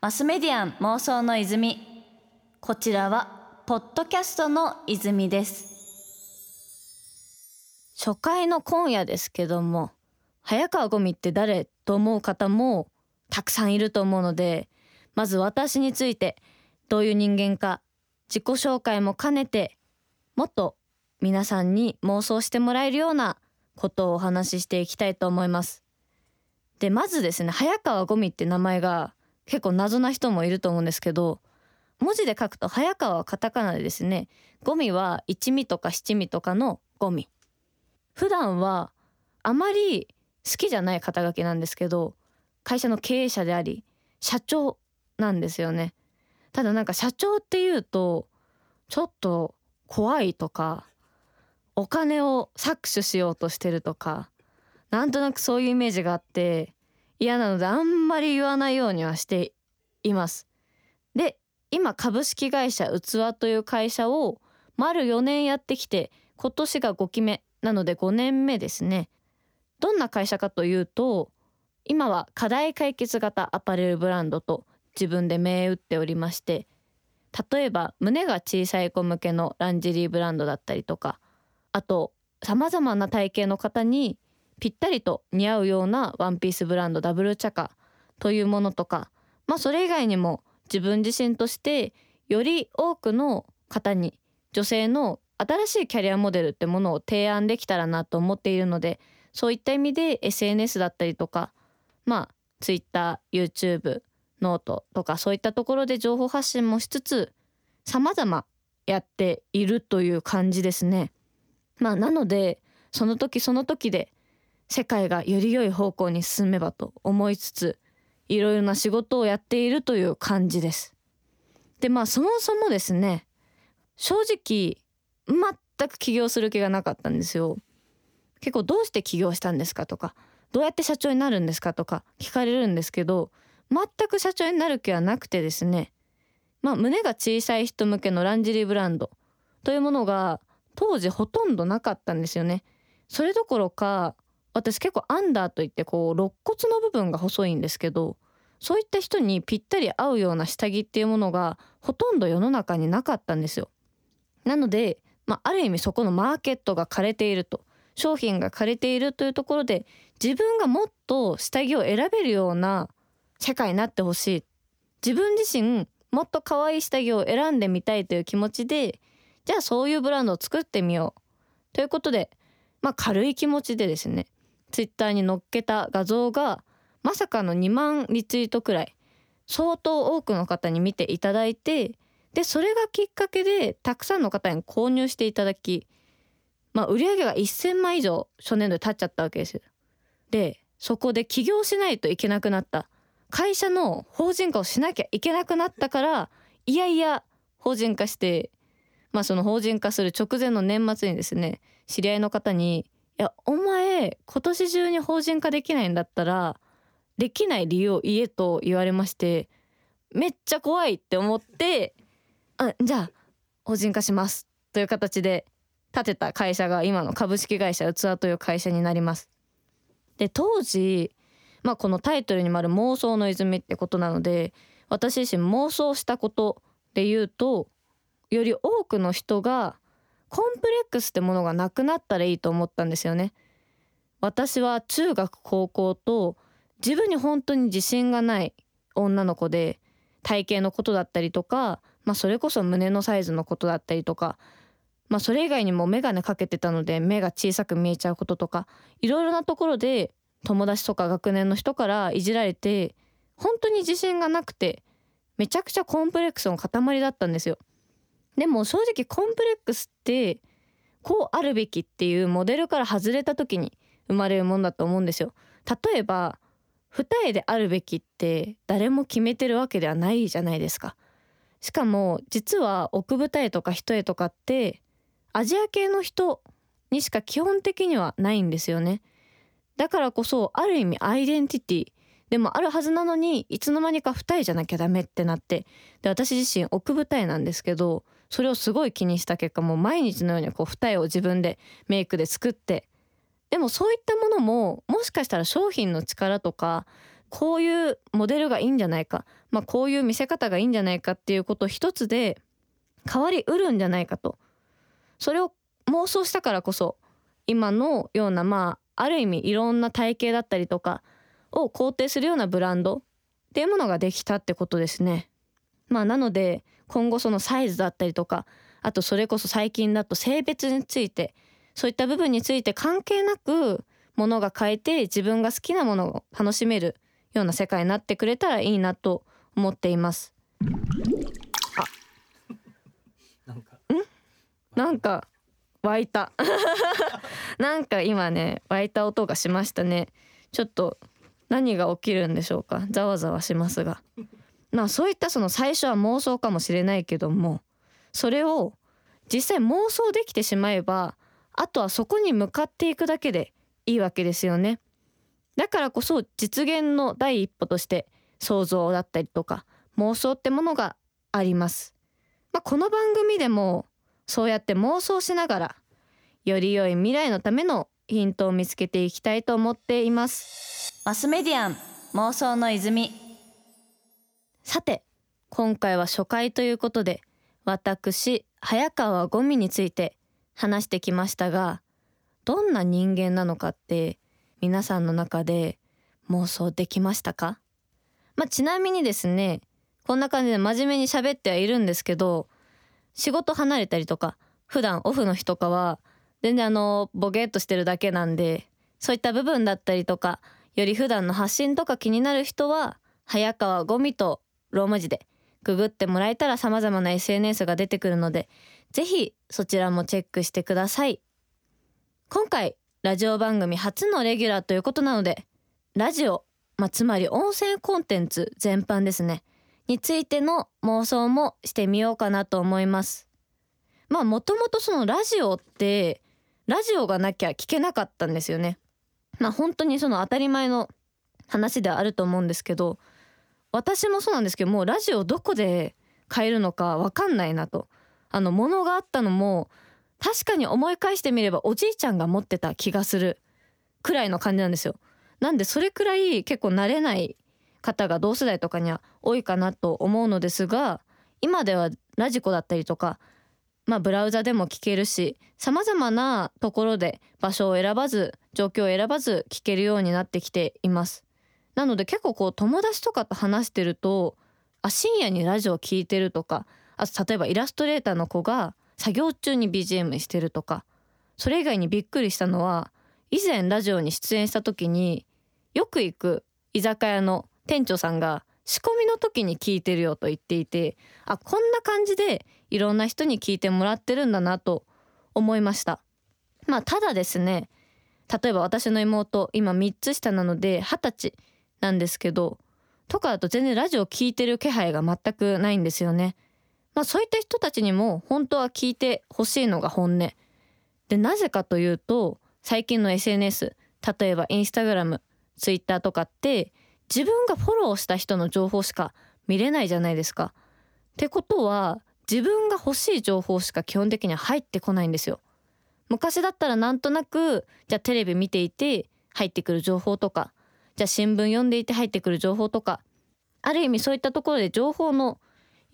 マスメディアン妄想の泉こちらはポッドキャストの泉です初回の今夜ですけども早川ゴミって誰と思う方もたくさんいると思うのでまず私についてどういう人間か自己紹介も兼ねてもっと皆さんに妄想してもらえるようなことをお話ししていきたいと思います。でまずですね早川ゴミって名前が結構謎な人もいると思うんですけど文字で書くと早川はカタカナでですねゴミは一味とか七味とかのゴミ。普段はあまり好きじゃない肩書きなんですけど会社の経営者であり社長なんですよね。ただなんか社長っていうとちょっと怖いとかお金を搾取しようとしてるとかなんとなくそういうイメージがあって嫌なのであんまり言わないようにはしています。で今株式会社器という会社を丸4年やってきて今年が5期目なので5年目ですね。どんな会社かというと今は課題解決型アパレルブランドと自分で銘打っておりまして例えば胸が小さい子向けのランジェリーブランドだったりとかあとさまざまな体型の方にぴったりと似合うようなワンピースブランドダブルチャカというものとかまあそれ以外にも自分自身としてより多くの方に女性の新しいキャリアモデルってものを提案できたらなと思っているのでそういった意味で SNS だったりとかまあ TwitterYouTube ノートとかそういったところで情報発信もしつつ様々やっているという感じですね。まあなのでその時その時で世界がより良い方向に進めばと思いつついろいろな仕事をやっているという感じです。でまあそもそもですね正直全く起業する気がなかったんですよ。結構どうして起業したんですかとかどうやって社長になるんですかとか聞かれるんですけど全く社長になる気はなくてですねまあ胸が小さい人向けのランジェリーブランドというものが当時ほとんどなかったんですよね。それどころか私結構アンダーといってこう肋骨の部分が細いんですけどそういった人にぴったり合うような下着っていうものがほとんど世の中になかったんですよ。なので、まあ、ある意味そこのマーケットが枯れていると商品が枯れているというところで自分がもっと下着を選べるような世界になってほしい自分自身もっと可愛い下着を選んでみたいという気持ちでじゃあそういうブランドを作ってみようということでまあ軽い気持ちでですねツイッターに載っけた画像がまさかの2万リツイートくらい相当多くの方に見ていただいてでそれがきっかけでたくさんの方に購入していただき、まあ、売上が1,000万以上初年度で経っちゃったわけです。でそこで起業しないといけなくなった会社の法人化をしなきゃいけなくなったからいやいや法人化してまあその法人化する直前の年末にですね知り合いの方にいやお前今年中に法人化できないんだったらできない理由を言えと言われましてめっちゃ怖いって思ってあじゃあ法人化しますという形で建てた会社が今の株式会社器という会社になります。で当時まあこのタイトルにもある妄想の泉ってことなので私自身妄想したことで言うとより多くの人がコンプレックスってものがなくなったらいいと思ったんですよね。私は中学高校と自分に本当に自信がない女の子で体型のことだったりとか、まあ、それこそ胸のサイズのことだったりとか、まあ、それ以外にも眼鏡かけてたので目が小さく見えちゃうこととかいろいろなところで友達とか学年の人からいじられて本当に自信がなくてめちゃくちゃコンプレックスの塊だったんですよ。でも正直コンプレックスってこうあるべきっていうモデルから外れた時に生まれるもんだと思うんですよ。例えば二重であるべきって誰も決めてるわけではないじゃないですか。しかも実は奥二重とか一重とかってアジア系の人にしか基本的にはないんですよね。だからこそある意味アイデンティティでもあるはずなのにいつの間にか二重じゃなきゃダメってなってで私自身奥二重なんですけどそれをすごい気にした結果もう毎日のようにこう二重を自分でメイクで作ってでもそういったものももしかしたら商品の力とかこういうモデルがいいんじゃないか、まあ、こういう見せ方がいいんじゃないかっていうこと一つで変わりうるんじゃないかとそれを妄想したからこそ今のようなまあある意味いろんな体型だったりとかを肯定するようなブランドっていうものができたってことですね。まあなので今後そのサイズだったりとかあとそれこそ最近だと性別についてそういった部分について関係なくものが変えて自分が好きなものを楽しめるような世界になってくれたらいいなと思っています。あ。なんか。ん？なんか湧いた。なんか今ね湧いた音がしましたね。ちょっと何が起きるんでしょうか。ざわざわしますがまあそういったその最初は妄想かもしれないけどもそれを実際妄想できてしまえばあとはそこに向かっていくだけでいいわけですよね。だからこそ実現の第一歩として想像だったりとか妄想ってものがあります、まあ、この番組でもそうやって妄想しながらより良い未来のためのヒントを見つけていきたいと思っています。マスメディアン妄想の泉。さて今回は初回ということで私早川ゴミについて話してきましたがどんな人間なのかって皆さんの中で妄想できましたか？まあ、ちなみにですねこんな感じで真面目に喋ってはいるんですけど仕事離れたりとか普段オフの日とかは全然あのボケっとしてるだけなんでそういった部分だったりとかより普段の発信とか気になる人は早川ゴミとローマ字でググってもらえたら様々な SNS が出てくるのでぜひそちらもチェックしてください今回ラジオ番組初のレギュラーということなのでラジオ、まあ、つまり音声コンテンツ全般ですねについての妄想もしてみようかなと思います。まあもともとそのラジオってラジオがなきゃ聞けなかったんですよね。まあ本当にその当たり前の話ではあると思うんですけど私もそうなんですけどもうラジオどこで買えるのか分かんないなと。あの物があったのも確かに思い返してみればおじいちゃんが持ってた気がするくらいの感じなんですよ。なんでそれくらい結構慣れない方が同世代とかには多いかなと思うのですが今ではラジコだったりとかまあブラウザでも聞けるしさまざまなところで場所を選ばず状況を選ばず聞けるようになってきています。なので結構こう友達とかと話してるとあ深夜にラジオ聞いてるとかあと例えばイラストレーターの子が作業中に BGM してるとかそれ以外にびっくりしたのは以前ラジオに出演した時によく行く居酒屋の店長さんが仕込みの時に聞いてるよと言っていてあこんな感じでいろんな人に聞いてもらってるんだなと思いました。まあただですね例えば私の妹今3つ下なので二十歳なんですけどとかだと全然ラジオ聞いてる気配が全くないんですよねまあそういった人たちにも本当は聞いてほしいのが本音でなぜかというと最近の SNS 例えばインスタグラムツイッターとかって自分がフォローした人の情報しか見れないじゃないですか。ってことは自分が欲しい情報しか基本的には入ってこないんですよ。昔だったらなんとなくじゃあテレビ見ていて入ってくる情報とかじゃあ新聞読んでいて入ってくる情報とかある意味そういったところで情報の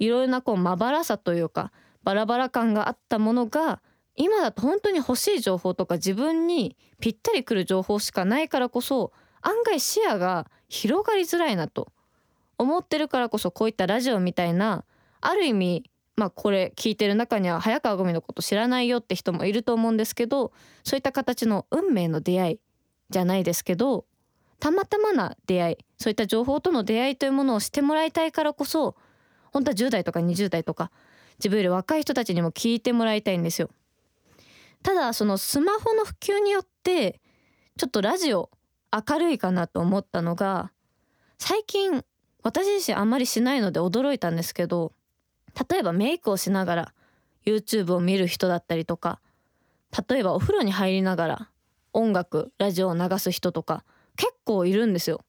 いろいろなこうまばらさというかバラバラ感があったものが今だと本当に欲しい情報とか自分にぴったりくる情報しかないからこそ案外視野が広がりづらいなと思ってるからこそこういったラジオみたいなある意味まあこれ聞いてる中には早川ゴミのこと知らないよって人もいると思うんですけどそういった形の運命の出会いじゃないですけどたまたまな出会いそういった情報との出会いというものをしてもらいたいからこそ本当は10代とか20代とか自分より若い人たちにも聞いてもらいたいんですよ。ただそのスマホの普及によってちょっとラジオ明るいかなと思ったのが最近私自身あんまりしないので驚いたんですけど例えばメイクをしながら YouTube を見る人だったりとか例えばお風呂に入りながら音楽ラジオを流す人とか結構いるんですよ。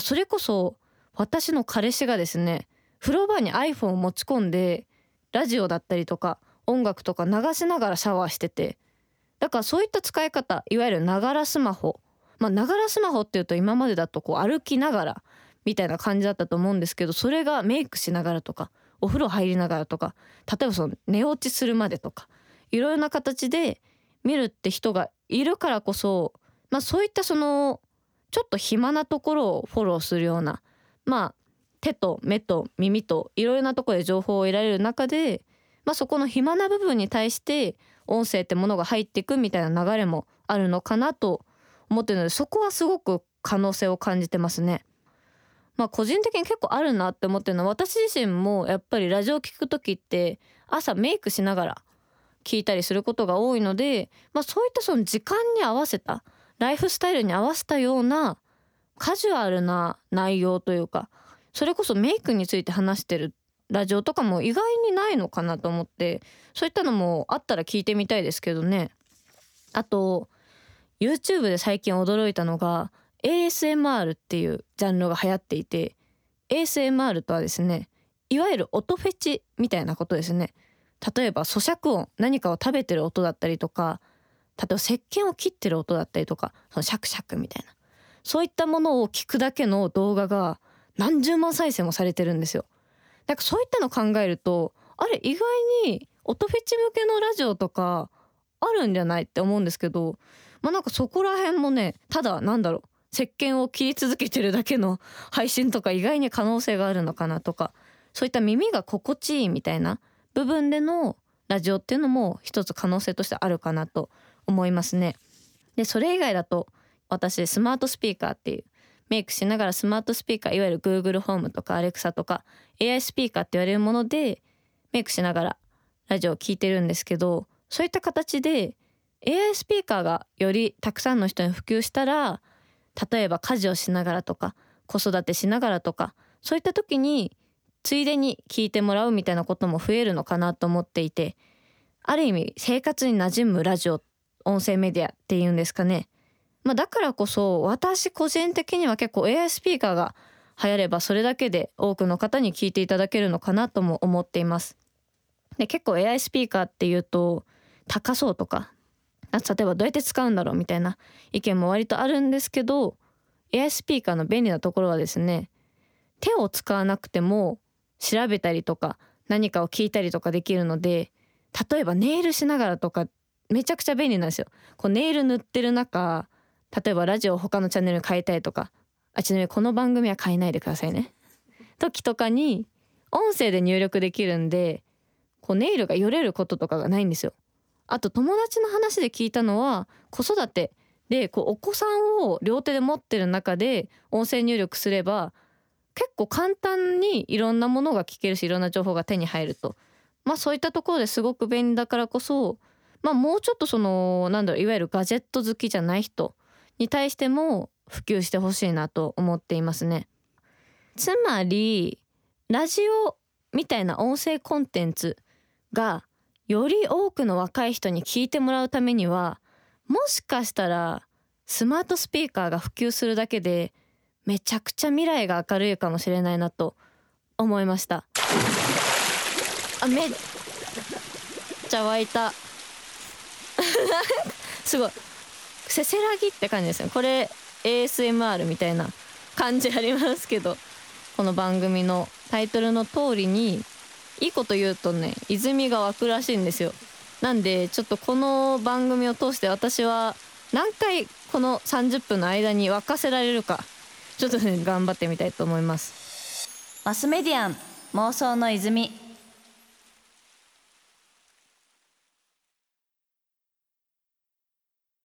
それこそ私の彼氏がですね風呂場に iPhone を持ち込んでラジオだったりとか音楽とか流しながらシャワーしててだからそういった使い方いわゆるながらスマホまあながらスマホっていうと今までだとこう歩きながらみたいな感じだったと思うんですけどそれがメイクしながらとかお風呂入りながらとか例えばその寝落ちするまでとかいろいろな形で見るって人がいるからこそ、まあ、そういったそのちょっと暇なところをフォローするようなまあ手と目と耳といろいろなところで情報を得られる中で、まあ、そこの暇な部分に対して音声ってものが入っていくみたいな流れもあるのかなと思ってるのでそこはすごく可能性を感じてますね。まあ個人的に結構あるなって思ってるのは私自身もやっぱりラジオ聞く時って朝メイクしながら聞いたりすることが多いので、まあ、そういったその時間に合わせたライフスタイルに合わせたようなカジュアルな内容というかそれこそメイクについて話してるラジオとかも意外にないのかなと思ってそういったのもあったら聞いてみたいですけどね。あと YouTube で最近驚いたのが ASMR っていうジャンルが流行っていて ASMR とはですねいわゆる音フェチみたいなことですね例えば咀嚼音何かを食べてる音だったりとか例えば石鹸を切ってる音だったりとかそのシャクシャクみたいな。そういったものを聞くだけの動画が何十万再生もされてるんですよ。だかそういったの考えるとあれ意外に音フェチ向けのラジオとかあるんじゃないって思うんですけどまあなんかそこら辺もねただなんだろう石鹸を切り続けてるだけの 配信とか意外に可能性があるのかなとかそういった耳が心地いいみたいな部分でのラジオっていうのも一つ可能性としてあるかなと思いますね。でそれ以外だと私スマートスピーカーっていうメイクしながらスマートスピーカーいわゆる Google ホームとか Alexa とか AI スピーカーって言われるものでメイクしながらラジオを聴いてるんですけどそういった形で AI スピーカーがよりたくさんの人に普及したら例えば家事をしながらとか子育てしながらとかそういった時についでに聞いてもらうみたいなことも増えるのかなと思っていてある意味生活に馴染むラジオ音声メディアっていうんですかね、まあ、だからこそ私個人的には結構 AI スピーカーが流行ればそれだけで多くの方に聞いていただけるのかなとも思っています。で結構 AI スピーカーっていうと高そうとか例えばどうやって使うんだろうみたいな意見も割とあるんですけど AI スピーカーの便利なところはですね手を使わなくても調べたりとか何かを聞いたりとかできるので例えばネイルしながらとかめちゃくちゃ便利なんですよ。こうネイル塗ってる中例えばラジオを他のチャンネルに変えたいとかあちなみにこの番組は変えないでくださいね。時とかに音声で入力できるんでこうネイルがよれることとかがないんですよ。あと友達の話で聞いたのは子育てでこうお子さんを両手で持ってる中で音声入力すれば結構簡単にいろんなものが聞けるしいろんな情報が手に入るとまあそういったところですごく便利だからこそまあもうちょっとそのなんだろういわゆるガジェット好きじゃない人に対しても普及してほしいなと思っていますね。つまりラジオみたいな音声コンテンツがより多くの若い人に聞いてもらうためにはもしかしたらスマートスピーカーが普及するだけでめちゃくちゃ未来が明るいかもしれないなと思いましたあめっちゃ湧いた すごい。せせらぎって感じですね。これ ASMR みたいな感じありますけど。この番組のタイトルの通りにいいこと言うとね泉が湧くらしいんですよ。なんでちょっとこの番組を通して私は何回この30分の間に沸かせられるかちょっとね頑張ってみたいと思います。マスメディアン妄想の泉。